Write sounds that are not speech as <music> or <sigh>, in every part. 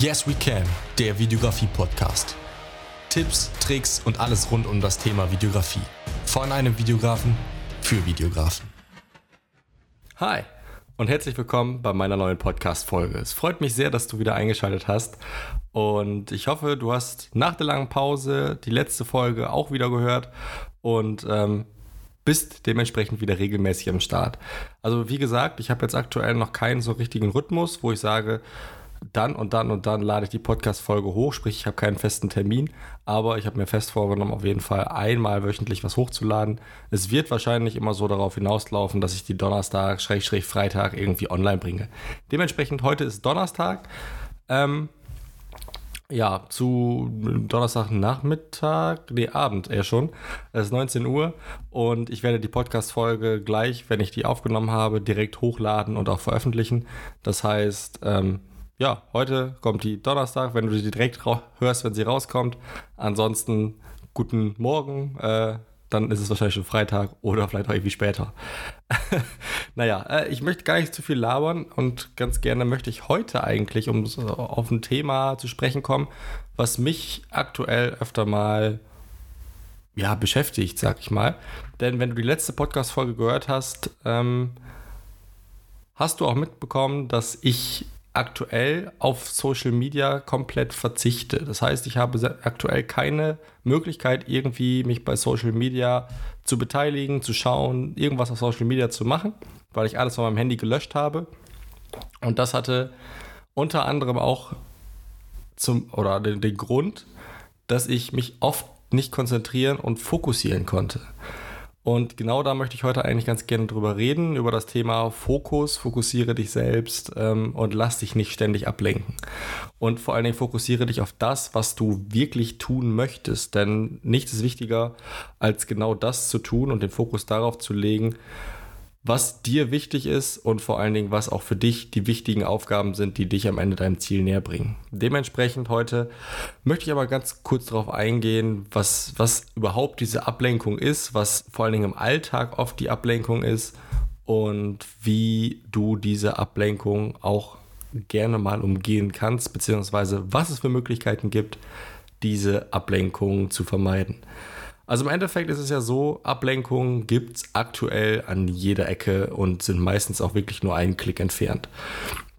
Yes We Can, der Videografie-Podcast. Tipps, Tricks und alles rund um das Thema Videografie. Von einem Videografen für Videografen. Hi und herzlich willkommen bei meiner neuen Podcast-Folge. Es freut mich sehr, dass du wieder eingeschaltet hast und ich hoffe, du hast nach der langen Pause die letzte Folge auch wieder gehört und ähm, bist dementsprechend wieder regelmäßig am Start. Also wie gesagt, ich habe jetzt aktuell noch keinen so richtigen Rhythmus, wo ich sage, dann und dann und dann lade ich die Podcast-Folge hoch, sprich, ich habe keinen festen Termin, aber ich habe mir fest vorgenommen, auf jeden Fall einmal wöchentlich was hochzuladen. Es wird wahrscheinlich immer so darauf hinauslaufen, dass ich die Donnerstag, Schrägstrich Freitag irgendwie online bringe. Dementsprechend, heute ist Donnerstag. Ähm, ja, zu Donnerstagnachmittag, nee, Abend eher schon. Es ist 19 Uhr und ich werde die Podcast-Folge gleich, wenn ich die aufgenommen habe, direkt hochladen und auch veröffentlichen. Das heißt, ähm, ja, heute kommt die Donnerstag, wenn du sie direkt hörst, wenn sie rauskommt. Ansonsten guten Morgen, äh, dann ist es wahrscheinlich schon Freitag oder vielleicht auch irgendwie später. <laughs> naja, äh, ich möchte gar nicht zu viel labern und ganz gerne möchte ich heute eigentlich um auf ein Thema zu sprechen kommen, was mich aktuell öfter mal ja, beschäftigt, sag ich mal. Denn wenn du die letzte Podcast-Folge gehört hast, ähm, hast du auch mitbekommen, dass ich aktuell auf Social Media komplett verzichte. Das heißt, ich habe aktuell keine Möglichkeit, irgendwie mich bei Social Media zu beteiligen, zu schauen, irgendwas auf Social Media zu machen, weil ich alles von meinem Handy gelöscht habe. Und das hatte unter anderem auch zum oder den, den Grund, dass ich mich oft nicht konzentrieren und fokussieren konnte. Und genau da möchte ich heute eigentlich ganz gerne drüber reden, über das Thema Fokus, fokussiere dich selbst ähm, und lass dich nicht ständig ablenken. Und vor allen Dingen fokussiere dich auf das, was du wirklich tun möchtest. Denn nichts ist wichtiger, als genau das zu tun und den Fokus darauf zu legen, was dir wichtig ist und vor allen Dingen, was auch für dich die wichtigen Aufgaben sind, die dich am Ende deinem Ziel näher bringen. Dementsprechend heute möchte ich aber ganz kurz darauf eingehen, was, was überhaupt diese Ablenkung ist, was vor allen Dingen im Alltag oft die Ablenkung ist und wie du diese Ablenkung auch gerne mal umgehen kannst, beziehungsweise was es für Möglichkeiten gibt, diese Ablenkung zu vermeiden. Also im Endeffekt ist es ja so, Ablenkungen gibt es aktuell an jeder Ecke und sind meistens auch wirklich nur einen Klick entfernt.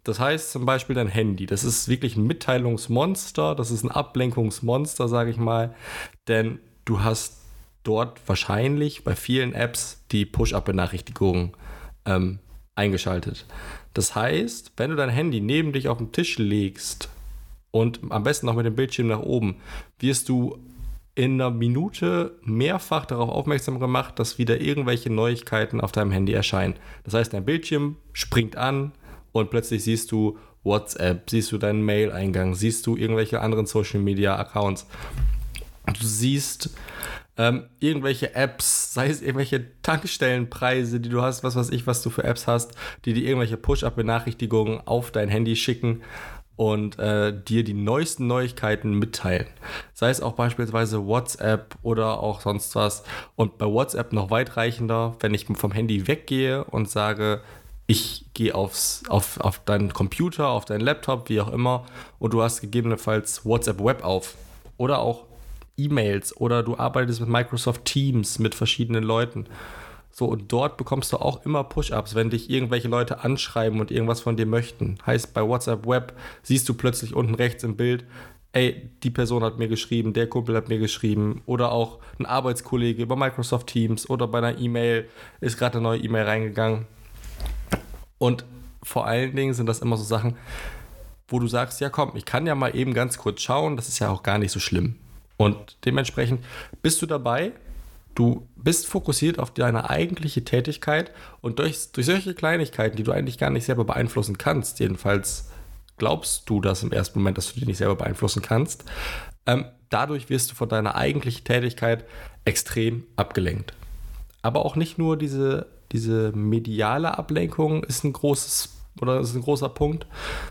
Das heißt zum Beispiel dein Handy. Das ist wirklich ein Mitteilungsmonster, das ist ein Ablenkungsmonster, sage ich mal. Denn du hast dort wahrscheinlich bei vielen Apps die Push-Up-Benachrichtigungen ähm, eingeschaltet. Das heißt, wenn du dein Handy neben dich auf den Tisch legst und am besten noch mit dem Bildschirm nach oben, wirst du in einer Minute mehrfach darauf aufmerksam gemacht, dass wieder irgendwelche Neuigkeiten auf deinem Handy erscheinen. Das heißt, dein Bildschirm springt an und plötzlich siehst du WhatsApp, siehst du deinen Mail-Eingang, siehst du irgendwelche anderen Social-Media-Accounts. Du siehst ähm, irgendwelche Apps, sei es irgendwelche Tankstellenpreise, die du hast, was weiß ich, was du für Apps hast, die dir irgendwelche Push-Up-Benachrichtigungen auf dein Handy schicken und äh, dir die neuesten Neuigkeiten mitteilen. Sei es auch beispielsweise WhatsApp oder auch sonst was. Und bei WhatsApp noch weitreichender, wenn ich vom Handy weggehe und sage, ich gehe aufs, auf, auf deinen Computer, auf deinen Laptop, wie auch immer, und du hast gegebenenfalls WhatsApp Web auf. Oder auch E-Mails oder du arbeitest mit Microsoft Teams mit verschiedenen Leuten so, und dort bekommst du auch immer Push-Ups, wenn dich irgendwelche Leute anschreiben und irgendwas von dir möchten. Heißt, bei WhatsApp Web siehst du plötzlich unten rechts im Bild, ey, die Person hat mir geschrieben, der Kumpel hat mir geschrieben oder auch ein Arbeitskollege über Microsoft Teams oder bei einer E-Mail ist gerade eine neue E-Mail reingegangen. Und vor allen Dingen sind das immer so Sachen, wo du sagst, ja komm, ich kann ja mal eben ganz kurz schauen, das ist ja auch gar nicht so schlimm. Und dementsprechend bist du dabei, Du bist fokussiert auf deine eigentliche Tätigkeit und durch, durch solche Kleinigkeiten, die du eigentlich gar nicht selber beeinflussen kannst, jedenfalls glaubst du das im ersten Moment, dass du die nicht selber beeinflussen kannst, ähm, dadurch wirst du von deiner eigentlichen Tätigkeit extrem abgelenkt. Aber auch nicht nur diese, diese mediale Ablenkung ist ein großes oder ist ein großer Punkt,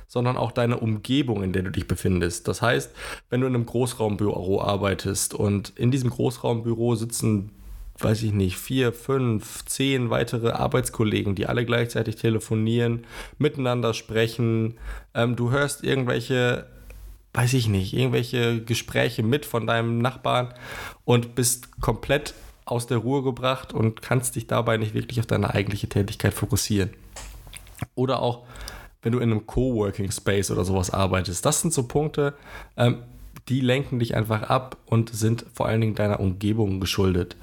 sondern auch deine Umgebung, in der du dich befindest. Das heißt, wenn du in einem Großraumbüro arbeitest und in diesem Großraumbüro sitzen weiß ich nicht, vier, fünf, zehn weitere Arbeitskollegen, die alle gleichzeitig telefonieren, miteinander sprechen. Ähm, du hörst irgendwelche weiß ich nicht, irgendwelche Gespräche mit von deinem Nachbarn und bist komplett aus der Ruhe gebracht und kannst dich dabei nicht wirklich auf deine eigentliche Tätigkeit fokussieren. Oder auch, wenn du in einem Coworking Space oder sowas arbeitest. Das sind so Punkte, ähm, die lenken dich einfach ab und sind vor allen Dingen deiner Umgebung geschuldet.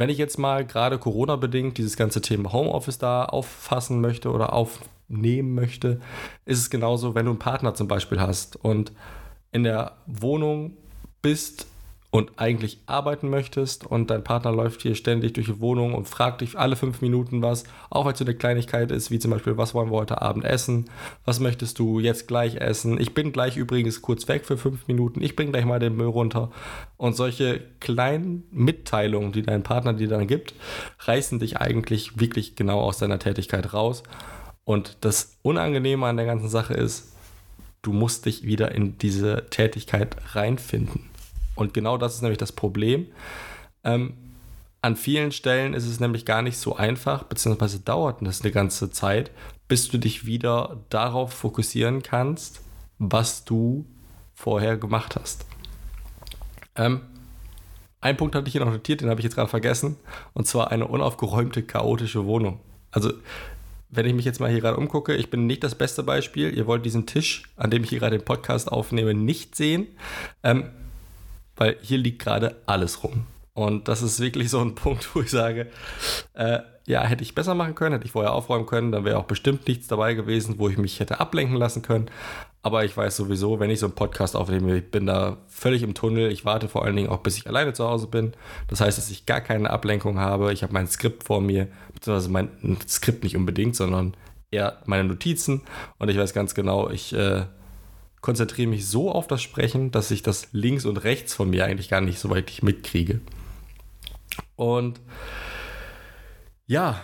Wenn ich jetzt mal gerade Corona-bedingt dieses ganze Thema Homeoffice da auffassen möchte oder aufnehmen möchte, ist es genauso, wenn du einen Partner zum Beispiel hast und in der Wohnung bist und eigentlich arbeiten möchtest und dein Partner läuft hier ständig durch die Wohnung und fragt dich alle fünf Minuten was, auch weil es so eine Kleinigkeit ist, wie zum Beispiel, was wollen wir heute Abend essen, was möchtest du jetzt gleich essen, ich bin gleich übrigens kurz weg für fünf Minuten, ich bringe gleich mal den Müll runter. Und solche kleinen Mitteilungen, die dein Partner dir dann gibt, reißen dich eigentlich wirklich genau aus deiner Tätigkeit raus. Und das Unangenehme an der ganzen Sache ist, du musst dich wieder in diese Tätigkeit reinfinden. Und genau das ist nämlich das Problem. Ähm, an vielen Stellen ist es nämlich gar nicht so einfach, beziehungsweise dauert es eine ganze Zeit, bis du dich wieder darauf fokussieren kannst, was du vorher gemacht hast. Ähm, ein Punkt hatte ich hier noch notiert, den habe ich jetzt gerade vergessen, und zwar eine unaufgeräumte, chaotische Wohnung. Also, wenn ich mich jetzt mal hier gerade umgucke, ich bin nicht das beste Beispiel. Ihr wollt diesen Tisch, an dem ich hier gerade den Podcast aufnehme, nicht sehen. Ähm, weil hier liegt gerade alles rum. Und das ist wirklich so ein <laughs> Punkt, wo ich sage, äh, ja, hätte ich besser machen können, hätte ich vorher aufräumen können, dann wäre auch bestimmt nichts dabei gewesen, wo ich mich hätte ablenken lassen können. Aber ich weiß sowieso, wenn ich so einen Podcast aufnehme, ich bin da völlig im Tunnel. Ich warte vor allen Dingen auch, bis ich alleine zu Hause bin. Das heißt, dass ich gar keine Ablenkung habe. Ich habe mein Skript vor mir, beziehungsweise mein Skript nicht unbedingt, sondern eher meine Notizen. Und ich weiß ganz genau, ich äh, konzentriere mich so auf das Sprechen, dass ich das links und rechts von mir eigentlich gar nicht so weit mitkriege. Und ja,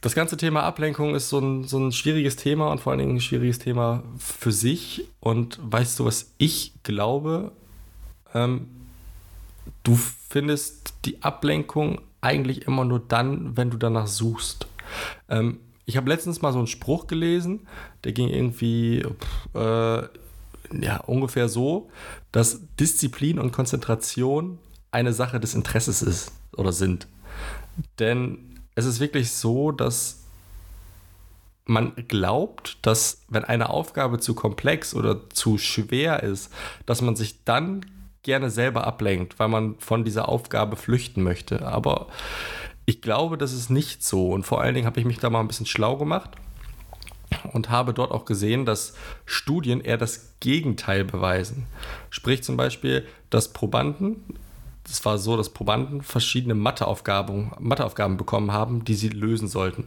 das ganze Thema Ablenkung ist so ein, so ein schwieriges Thema und vor allen Dingen ein schwieriges Thema für sich. Und weißt du, was ich glaube? Ähm, du findest die Ablenkung eigentlich immer nur dann, wenn du danach suchst. Ähm, ich habe letztens mal so einen Spruch gelesen, der ging irgendwie, äh, ja, ungefähr so, dass Disziplin und Konzentration eine Sache des Interesses ist oder sind. Denn es ist wirklich so, dass man glaubt, dass wenn eine Aufgabe zu komplex oder zu schwer ist, dass man sich dann gerne selber ablenkt, weil man von dieser Aufgabe flüchten möchte. Aber ich glaube, das ist nicht so. Und vor allen Dingen habe ich mich da mal ein bisschen schlau gemacht und habe dort auch gesehen, dass Studien eher das Gegenteil beweisen. Sprich zum Beispiel, dass Probanden, es war so, dass Probanden verschiedene Matheaufgaben, Matheaufgaben bekommen haben, die sie lösen sollten.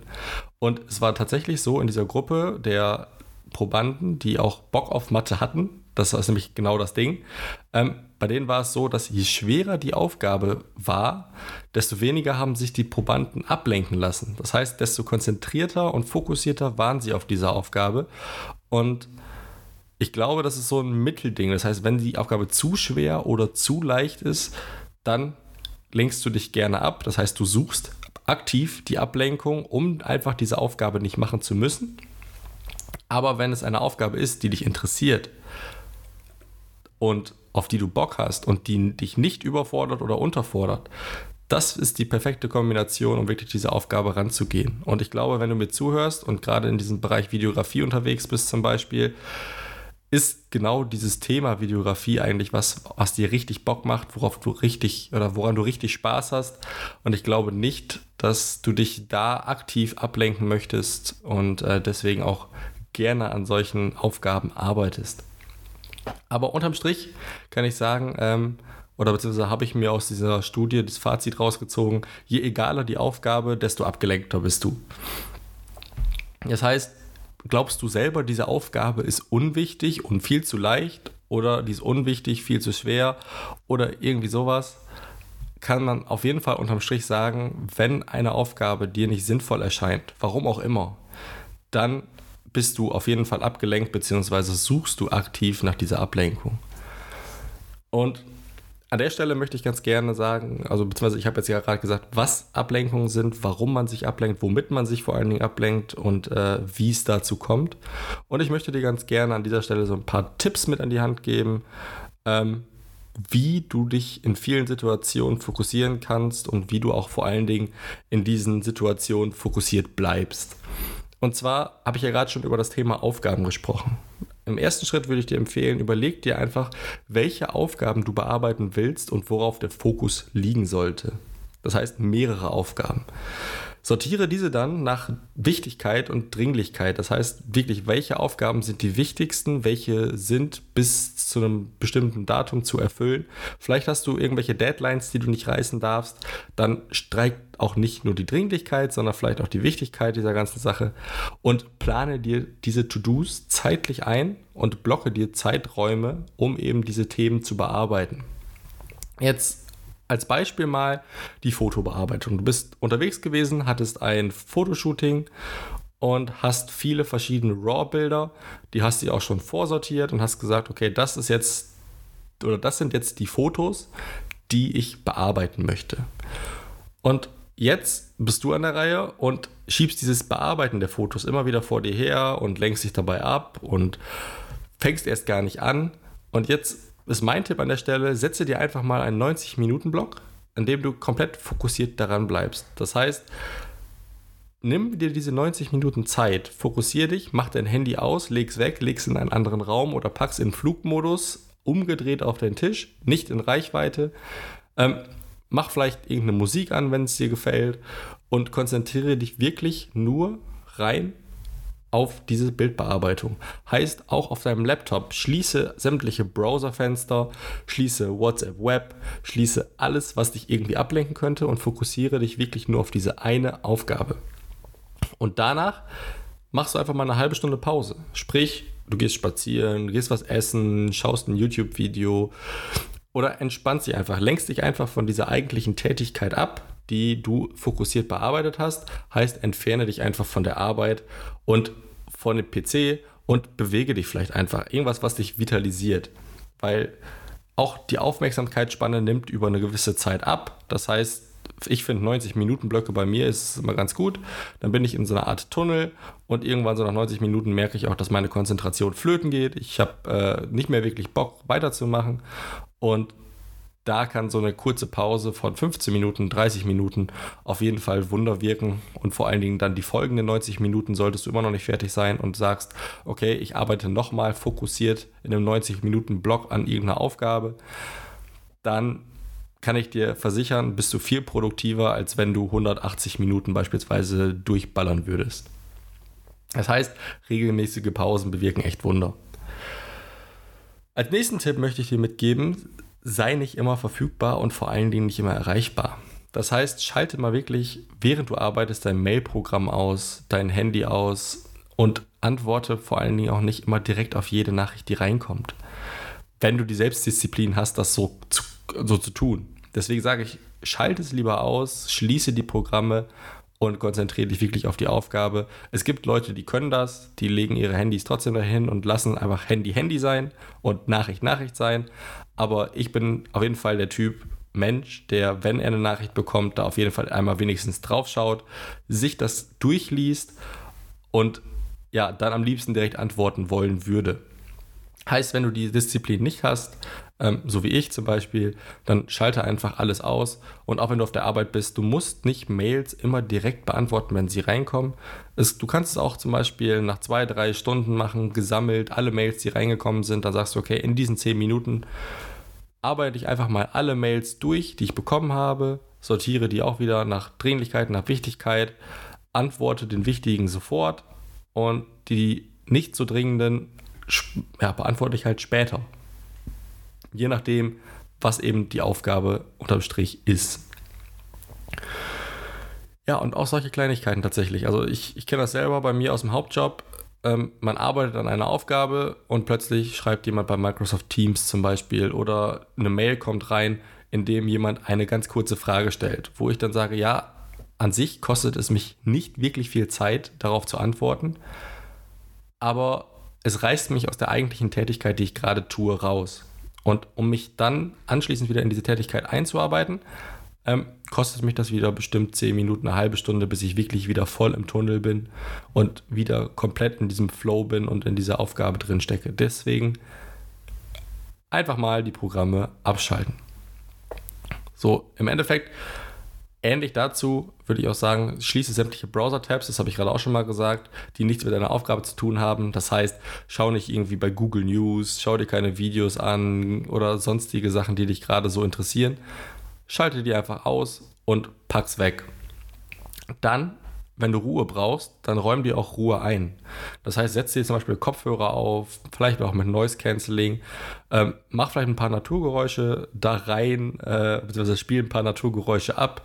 Und es war tatsächlich so in dieser Gruppe der Probanden, die auch Bock auf Mathe hatten, das ist nämlich genau das Ding, ähm, bei denen war es so, dass je schwerer die Aufgabe war, desto weniger haben sich die Probanden ablenken lassen. Das heißt, desto konzentrierter und fokussierter waren sie auf diese Aufgabe. Und ich glaube, das ist so ein Mittelding. Das heißt, wenn die Aufgabe zu schwer oder zu leicht ist, dann lenkst du dich gerne ab. Das heißt, du suchst aktiv die Ablenkung, um einfach diese Aufgabe nicht machen zu müssen. Aber wenn es eine Aufgabe ist, die dich interessiert und auf die du Bock hast und die dich nicht überfordert oder unterfordert, das ist die perfekte Kombination, um wirklich diese Aufgabe ranzugehen. Und ich glaube, wenn du mir zuhörst und gerade in diesem Bereich Videografie unterwegs bist zum Beispiel, ist genau dieses Thema Videografie eigentlich was, was dir richtig Bock macht, worauf du richtig oder woran du richtig Spaß hast. Und ich glaube nicht, dass du dich da aktiv ablenken möchtest und äh, deswegen auch gerne an solchen Aufgaben arbeitest. Aber unterm Strich kann ich sagen, ähm, oder beziehungsweise habe ich mir aus dieser Studie das Fazit rausgezogen, je egaler die Aufgabe, desto abgelenkter bist du. Das heißt, glaubst du selber, diese Aufgabe ist unwichtig und viel zu leicht oder die ist unwichtig, viel zu schwer oder irgendwie sowas, kann man auf jeden Fall unterm Strich sagen, wenn eine Aufgabe dir nicht sinnvoll erscheint, warum auch immer, dann bist du auf jeden Fall abgelenkt, beziehungsweise suchst du aktiv nach dieser Ablenkung. Und an der Stelle möchte ich ganz gerne sagen, also beziehungsweise ich habe jetzt ja gerade gesagt, was Ablenkungen sind, warum man sich ablenkt, womit man sich vor allen Dingen ablenkt und äh, wie es dazu kommt. Und ich möchte dir ganz gerne an dieser Stelle so ein paar Tipps mit an die Hand geben, ähm, wie du dich in vielen Situationen fokussieren kannst und wie du auch vor allen Dingen in diesen Situationen fokussiert bleibst. Und zwar habe ich ja gerade schon über das Thema Aufgaben gesprochen. Im ersten Schritt würde ich dir empfehlen, überleg dir einfach, welche Aufgaben du bearbeiten willst und worauf der Fokus liegen sollte. Das heißt mehrere Aufgaben. Sortiere diese dann nach Wichtigkeit und Dringlichkeit. Das heißt wirklich, welche Aufgaben sind die wichtigsten, welche sind bis zu einem bestimmten Datum zu erfüllen. Vielleicht hast du irgendwelche Deadlines, die du nicht reißen darfst. Dann streikt auch nicht nur die Dringlichkeit, sondern vielleicht auch die Wichtigkeit dieser ganzen Sache. Und plane dir diese To-Dos zeitlich ein und blocke dir Zeiträume, um eben diese Themen zu bearbeiten. Jetzt als Beispiel mal die Fotobearbeitung. Du bist unterwegs gewesen, hattest ein Fotoshooting und hast viele verschiedene RAW-Bilder, die hast du auch schon vorsortiert und hast gesagt, okay, das ist jetzt oder das sind jetzt die Fotos, die ich bearbeiten möchte. Und jetzt bist du an der Reihe und schiebst dieses Bearbeiten der Fotos immer wieder vor dir her und lenkst dich dabei ab und fängst erst gar nicht an. Und jetzt ist mein Tipp an der Stelle, setze dir einfach mal einen 90-Minuten-Block, an dem du komplett fokussiert daran bleibst. Das heißt, nimm dir diese 90 Minuten Zeit, fokussiere dich, mach dein Handy aus, leg's weg, leg's in einen anderen Raum oder pack's in Flugmodus, umgedreht auf den Tisch, nicht in Reichweite. Ähm, mach vielleicht irgendeine Musik an, wenn es dir gefällt und konzentriere dich wirklich nur rein auf diese Bildbearbeitung. Heißt, auch auf deinem Laptop schließe sämtliche Browserfenster, schließe WhatsApp Web, schließe alles, was dich irgendwie ablenken könnte und fokussiere dich wirklich nur auf diese eine Aufgabe. Und danach machst du einfach mal eine halbe Stunde Pause. Sprich, du gehst spazieren, gehst was essen, schaust ein YouTube-Video oder entspannst dich einfach, lenkst dich einfach von dieser eigentlichen Tätigkeit ab, die du fokussiert bearbeitet hast. Heißt, entferne dich einfach von der Arbeit und von dem PC und bewege dich vielleicht einfach. Irgendwas, was dich vitalisiert. Weil auch die Aufmerksamkeitsspanne nimmt über eine gewisse Zeit ab. Das heißt, ich finde 90 Minuten Blöcke bei mir ist immer ganz gut. Dann bin ich in so einer Art Tunnel und irgendwann so nach 90 Minuten merke ich auch, dass meine Konzentration flöten geht. Ich habe äh, nicht mehr wirklich Bock weiterzumachen und da kann so eine kurze Pause von 15 Minuten, 30 Minuten auf jeden Fall Wunder wirken. Und vor allen Dingen dann die folgenden 90 Minuten solltest du immer noch nicht fertig sein und sagst, okay, ich arbeite nochmal fokussiert in einem 90 Minuten Block an irgendeiner Aufgabe. Dann kann ich dir versichern, bist du viel produktiver, als wenn du 180 Minuten beispielsweise durchballern würdest. Das heißt, regelmäßige Pausen bewirken echt Wunder. Als nächsten Tipp möchte ich dir mitgeben, sei nicht immer verfügbar und vor allen Dingen nicht immer erreichbar. Das heißt, schalte mal wirklich, während du arbeitest, dein Mailprogramm aus, dein Handy aus und antworte vor allen Dingen auch nicht immer direkt auf jede Nachricht, die reinkommt. Wenn du die Selbstdisziplin hast, das so zu, so zu tun. Deswegen sage ich, schalte es lieber aus, schließe die Programme und konzentriere dich wirklich auf die Aufgabe. Es gibt Leute, die können das, die legen ihre Handys trotzdem dahin und lassen einfach Handy Handy sein und Nachricht Nachricht sein. Aber ich bin auf jeden Fall der Typ Mensch, der, wenn er eine Nachricht bekommt, da auf jeden Fall einmal wenigstens drauf schaut, sich das durchliest und ja, dann am liebsten direkt antworten wollen würde. Heißt, wenn du die Disziplin nicht hast, ähm, so wie ich zum Beispiel, dann schalte einfach alles aus. Und auch wenn du auf der Arbeit bist, du musst nicht Mails immer direkt beantworten, wenn sie reinkommen. Es, du kannst es auch zum Beispiel nach zwei, drei Stunden machen, gesammelt, alle Mails, die reingekommen sind. Dann sagst du, okay, in diesen zehn Minuten arbeite ich einfach mal alle Mails durch, die ich bekommen habe, sortiere die auch wieder nach Dringlichkeit, nach Wichtigkeit, antworte den wichtigen sofort und die nicht so dringenden ja, beantworte ich halt später. Je nachdem, was eben die Aufgabe unterm Strich ist. Ja, und auch solche Kleinigkeiten tatsächlich. Also ich, ich kenne das selber bei mir aus dem Hauptjob. Ähm, man arbeitet an einer Aufgabe und plötzlich schreibt jemand bei Microsoft Teams zum Beispiel oder eine Mail kommt rein, in dem jemand eine ganz kurze Frage stellt, wo ich dann sage, ja, an sich kostet es mich nicht wirklich viel Zeit, darauf zu antworten, aber es reißt mich aus der eigentlichen Tätigkeit, die ich gerade tue, raus. Und um mich dann anschließend wieder in diese Tätigkeit einzuarbeiten, ähm, kostet mich das wieder bestimmt 10 Minuten, eine halbe Stunde, bis ich wirklich wieder voll im Tunnel bin und wieder komplett in diesem Flow bin und in dieser Aufgabe drin stecke. Deswegen einfach mal die Programme abschalten. So, im Endeffekt, ähnlich dazu würde ich auch sagen, schließe sämtliche Browser-Tabs, das habe ich gerade auch schon mal gesagt, die nichts mit deiner Aufgabe zu tun haben. Das heißt, schau nicht irgendwie bei Google News, schau dir keine Videos an oder sonstige Sachen, die dich gerade so interessieren. Schalte die einfach aus und pack's weg. Dann wenn du Ruhe brauchst, dann räum dir auch Ruhe ein. Das heißt, setz dir zum Beispiel Kopfhörer auf, vielleicht auch mit Noise Cancelling, ähm, mach vielleicht ein paar Naturgeräusche da rein, äh, beziehungsweise spiel ein paar Naturgeräusche ab.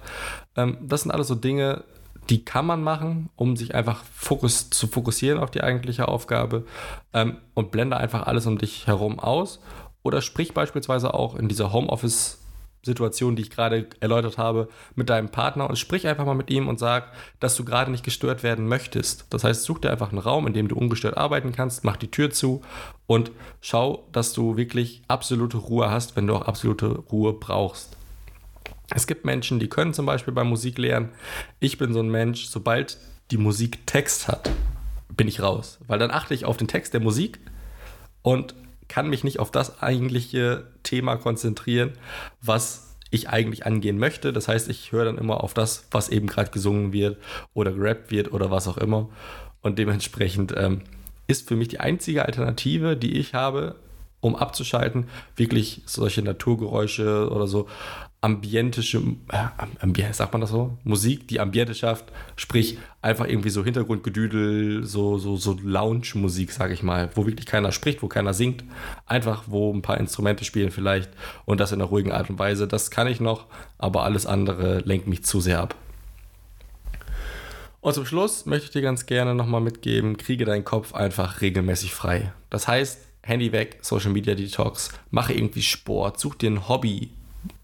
Ähm, das sind alles so Dinge, die kann man machen, um sich einfach Fokus, zu fokussieren auf die eigentliche Aufgabe ähm, und blende einfach alles um dich herum aus. Oder sprich beispielsweise auch in dieser Homeoffice- Situation, die ich gerade erläutert habe, mit deinem Partner und sprich einfach mal mit ihm und sag, dass du gerade nicht gestört werden möchtest. Das heißt, such dir einfach einen Raum, in dem du ungestört arbeiten kannst, mach die Tür zu und schau, dass du wirklich absolute Ruhe hast, wenn du auch absolute Ruhe brauchst. Es gibt Menschen, die können zum Beispiel beim Musik lernen. Ich bin so ein Mensch, sobald die Musik Text hat, bin ich raus, weil dann achte ich auf den Text der Musik und kann mich nicht auf das eigentliche Thema konzentrieren, was ich eigentlich angehen möchte. Das heißt, ich höre dann immer auf das, was eben gerade gesungen wird oder gerappt wird oder was auch immer. Und dementsprechend ähm, ist für mich die einzige Alternative, die ich habe, um abzuschalten, wirklich solche Naturgeräusche oder so ambientische, äh, sagt man das so? Musik, die Ambiente schafft, sprich einfach irgendwie so Hintergrundgedüdel, so, so, so Lounge-Musik, sag ich mal, wo wirklich keiner spricht, wo keiner singt, einfach wo ein paar Instrumente spielen vielleicht und das in einer ruhigen Art und Weise. Das kann ich noch, aber alles andere lenkt mich zu sehr ab. Und zum Schluss möchte ich dir ganz gerne nochmal mitgeben, kriege deinen Kopf einfach regelmäßig frei. Das heißt, Handy weg, Social Media Detox, mache irgendwie Sport, such dir ein Hobby,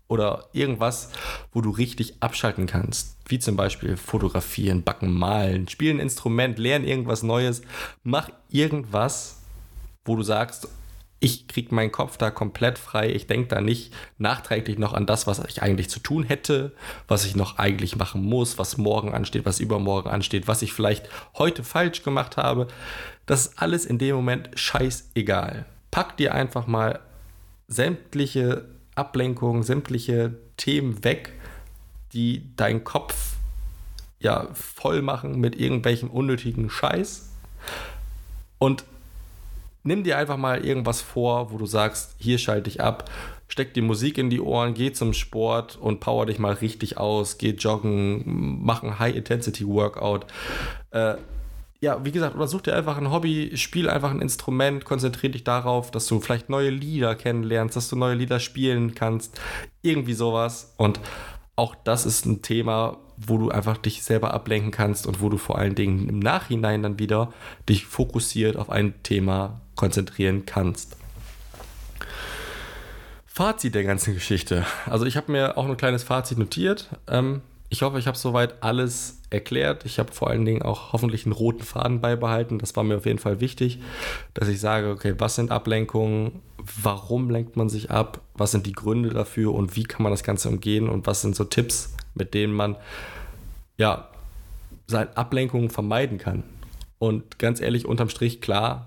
oder irgendwas, wo du richtig abschalten kannst. Wie zum Beispiel fotografieren, backen, malen, spielen ein Instrument, lernen irgendwas Neues. Mach irgendwas, wo du sagst, ich kriege meinen Kopf da komplett frei. Ich denke da nicht nachträglich noch an das, was ich eigentlich zu tun hätte, was ich noch eigentlich machen muss, was morgen ansteht, was übermorgen ansteht, was ich vielleicht heute falsch gemacht habe. Das ist alles in dem Moment scheißegal. Pack dir einfach mal sämtliche Ablenkung, sämtliche Themen weg, die deinen Kopf ja voll machen mit irgendwelchen unnötigen Scheiß. Und nimm dir einfach mal irgendwas vor, wo du sagst, hier schalte ich ab, steck die Musik in die Ohren, geh zum Sport und power dich mal richtig aus, geh joggen, mach ein High-Intensity-Workout. Äh, ja, wie gesagt, oder such dir einfach ein Hobby, spiel einfach ein Instrument, konzentriere dich darauf, dass du vielleicht neue Lieder kennenlernst, dass du neue Lieder spielen kannst, irgendwie sowas. Und auch das ist ein Thema, wo du einfach dich selber ablenken kannst und wo du vor allen Dingen im Nachhinein dann wieder dich fokussiert auf ein Thema konzentrieren kannst. Fazit der ganzen Geschichte. Also ich habe mir auch ein kleines Fazit notiert. Ähm, ich hoffe, ich habe soweit alles erklärt. Ich habe vor allen Dingen auch hoffentlich einen roten Faden beibehalten. Das war mir auf jeden Fall wichtig, dass ich sage, okay, was sind Ablenkungen? Warum lenkt man sich ab? Was sind die Gründe dafür und wie kann man das Ganze umgehen? Und was sind so Tipps, mit denen man ja seine Ablenkungen vermeiden kann? Und ganz ehrlich, unterm Strich, klar,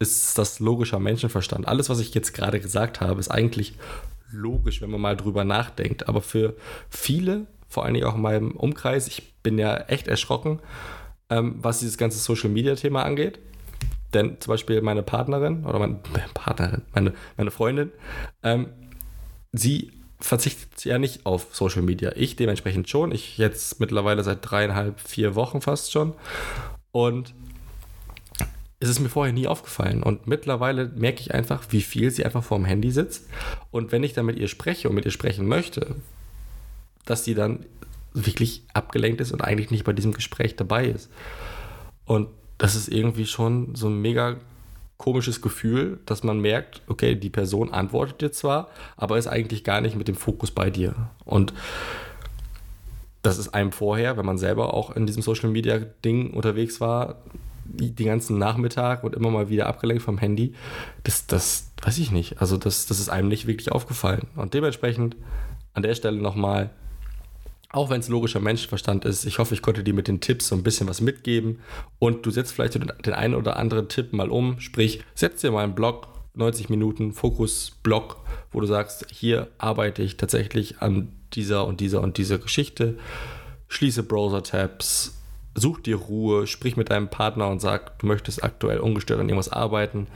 ist das logischer Menschenverstand. Alles, was ich jetzt gerade gesagt habe, ist eigentlich logisch, wenn man mal drüber nachdenkt. Aber für viele vor allen Dingen auch in meinem Umkreis. Ich bin ja echt erschrocken, ähm, was dieses ganze Social Media Thema angeht. Denn zum Beispiel meine Partnerin oder meine <laughs> Partnerin, meine, meine Freundin, ähm, sie verzichtet ja nicht auf Social Media. Ich dementsprechend schon. Ich jetzt mittlerweile seit dreieinhalb, vier Wochen fast schon. Und es ist mir vorher nie aufgefallen. Und mittlerweile merke ich einfach, wie viel sie einfach vorm Handy sitzt. Und wenn ich dann mit ihr spreche und mit ihr sprechen möchte, dass die dann wirklich abgelenkt ist und eigentlich nicht bei diesem Gespräch dabei ist. Und das ist irgendwie schon so ein mega komisches Gefühl, dass man merkt, okay, die Person antwortet dir zwar, aber ist eigentlich gar nicht mit dem Fokus bei dir. Und das ist einem vorher, wenn man selber auch in diesem Social Media Ding unterwegs war, den ganzen Nachmittag und immer mal wieder abgelenkt vom Handy. Das, das weiß ich nicht. Also das, das ist einem nicht wirklich aufgefallen. Und dementsprechend an der Stelle nochmal, auch wenn es logischer Menschenverstand ist, ich hoffe, ich konnte dir mit den Tipps so ein bisschen was mitgeben und du setzt vielleicht den einen oder anderen Tipp mal um. Sprich, setz dir mal einen Blog, 90 Minuten Fokus-Blog, wo du sagst, hier arbeite ich tatsächlich an dieser und dieser und dieser Geschichte. Schließe Browser-Tabs, such dir Ruhe, sprich mit deinem Partner und sag, du möchtest aktuell ungestört an irgendwas arbeiten.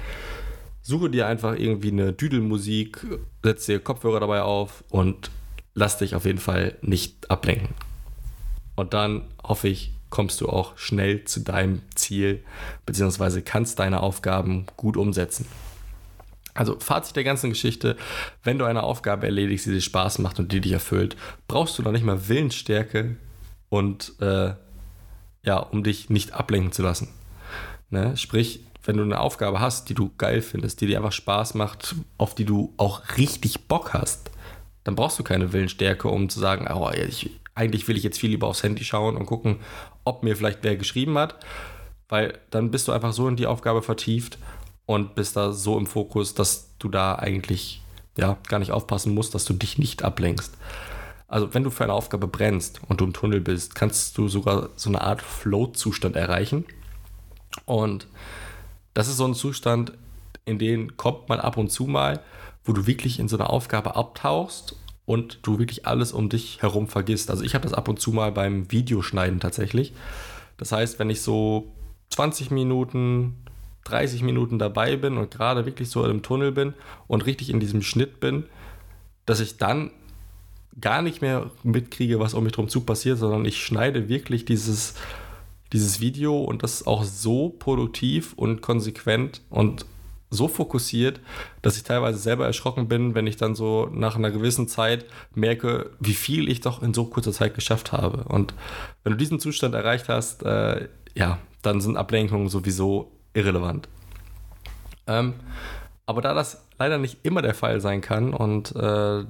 Suche dir einfach irgendwie eine Düdelmusik, setz dir Kopfhörer dabei auf und lass dich auf jeden Fall nicht ablenken. Und dann hoffe ich, kommst du auch schnell zu deinem Ziel, beziehungsweise kannst deine Aufgaben gut umsetzen. Also Fazit der ganzen Geschichte, wenn du eine Aufgabe erledigst, die dir Spaß macht und die dich erfüllt, brauchst du noch nicht mal Willensstärke und äh, ja, um dich nicht ablenken zu lassen. Ne? Sprich, wenn du eine Aufgabe hast, die du geil findest, die dir einfach Spaß macht, auf die du auch richtig Bock hast, dann brauchst du keine Willensstärke, um zu sagen, oh, ich, eigentlich will ich jetzt viel lieber aufs Handy schauen und gucken, ob mir vielleicht wer geschrieben hat, weil dann bist du einfach so in die Aufgabe vertieft und bist da so im Fokus, dass du da eigentlich ja gar nicht aufpassen musst, dass du dich nicht ablenkst. Also wenn du für eine Aufgabe brennst und du im Tunnel bist, kannst du sogar so eine Art Flow-Zustand erreichen. Und das ist so ein Zustand, in den kommt man ab und zu mal, wo du wirklich in so eine Aufgabe abtauchst und du wirklich alles um dich herum vergisst. Also ich habe das ab und zu mal beim Videoschneiden tatsächlich. Das heißt, wenn ich so 20 Minuten 30 Minuten dabei bin und gerade wirklich so im Tunnel bin und richtig in diesem Schnitt bin, dass ich dann gar nicht mehr mitkriege, was um mich drum zu passiert, sondern ich schneide wirklich dieses, dieses Video und das auch so produktiv und konsequent und so fokussiert, dass ich teilweise selber erschrocken bin, wenn ich dann so nach einer gewissen Zeit merke, wie viel ich doch in so kurzer Zeit geschafft habe. Und wenn du diesen Zustand erreicht hast, äh, ja, dann sind Ablenkungen sowieso irrelevant. Ähm, aber da das leider nicht immer der Fall sein kann und äh,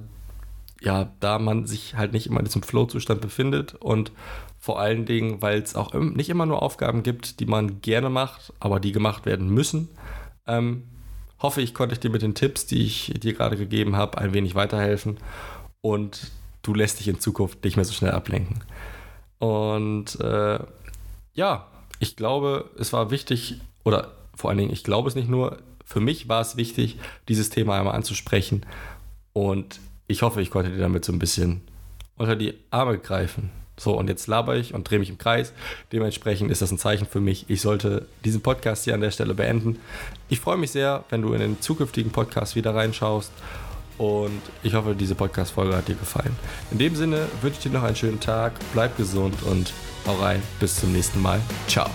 ja, da man sich halt nicht immer in diesem Flow-Zustand befindet und vor allen Dingen, weil es auch nicht immer nur Aufgaben gibt, die man gerne macht, aber die gemacht werden müssen, ähm, hoffe ich, konnte dir mit den Tipps, die ich dir gerade gegeben habe, ein wenig weiterhelfen und du lässt dich in Zukunft nicht mehr so schnell ablenken. Und äh, ja, ich glaube, es war wichtig, oder vor allen Dingen, ich glaube es nicht nur, für mich war es wichtig, dieses Thema einmal anzusprechen. Und ich hoffe, ich konnte dir damit so ein bisschen unter die Arme greifen. So, und jetzt laber ich und drehe mich im Kreis. Dementsprechend ist das ein Zeichen für mich. Ich sollte diesen Podcast hier an der Stelle beenden. Ich freue mich sehr, wenn du in den zukünftigen Podcast wieder reinschaust. Und ich hoffe, diese Podcast-Folge hat dir gefallen. In dem Sinne wünsche ich dir noch einen schönen Tag, bleib gesund und hau rein. Bis zum nächsten Mal. Ciao.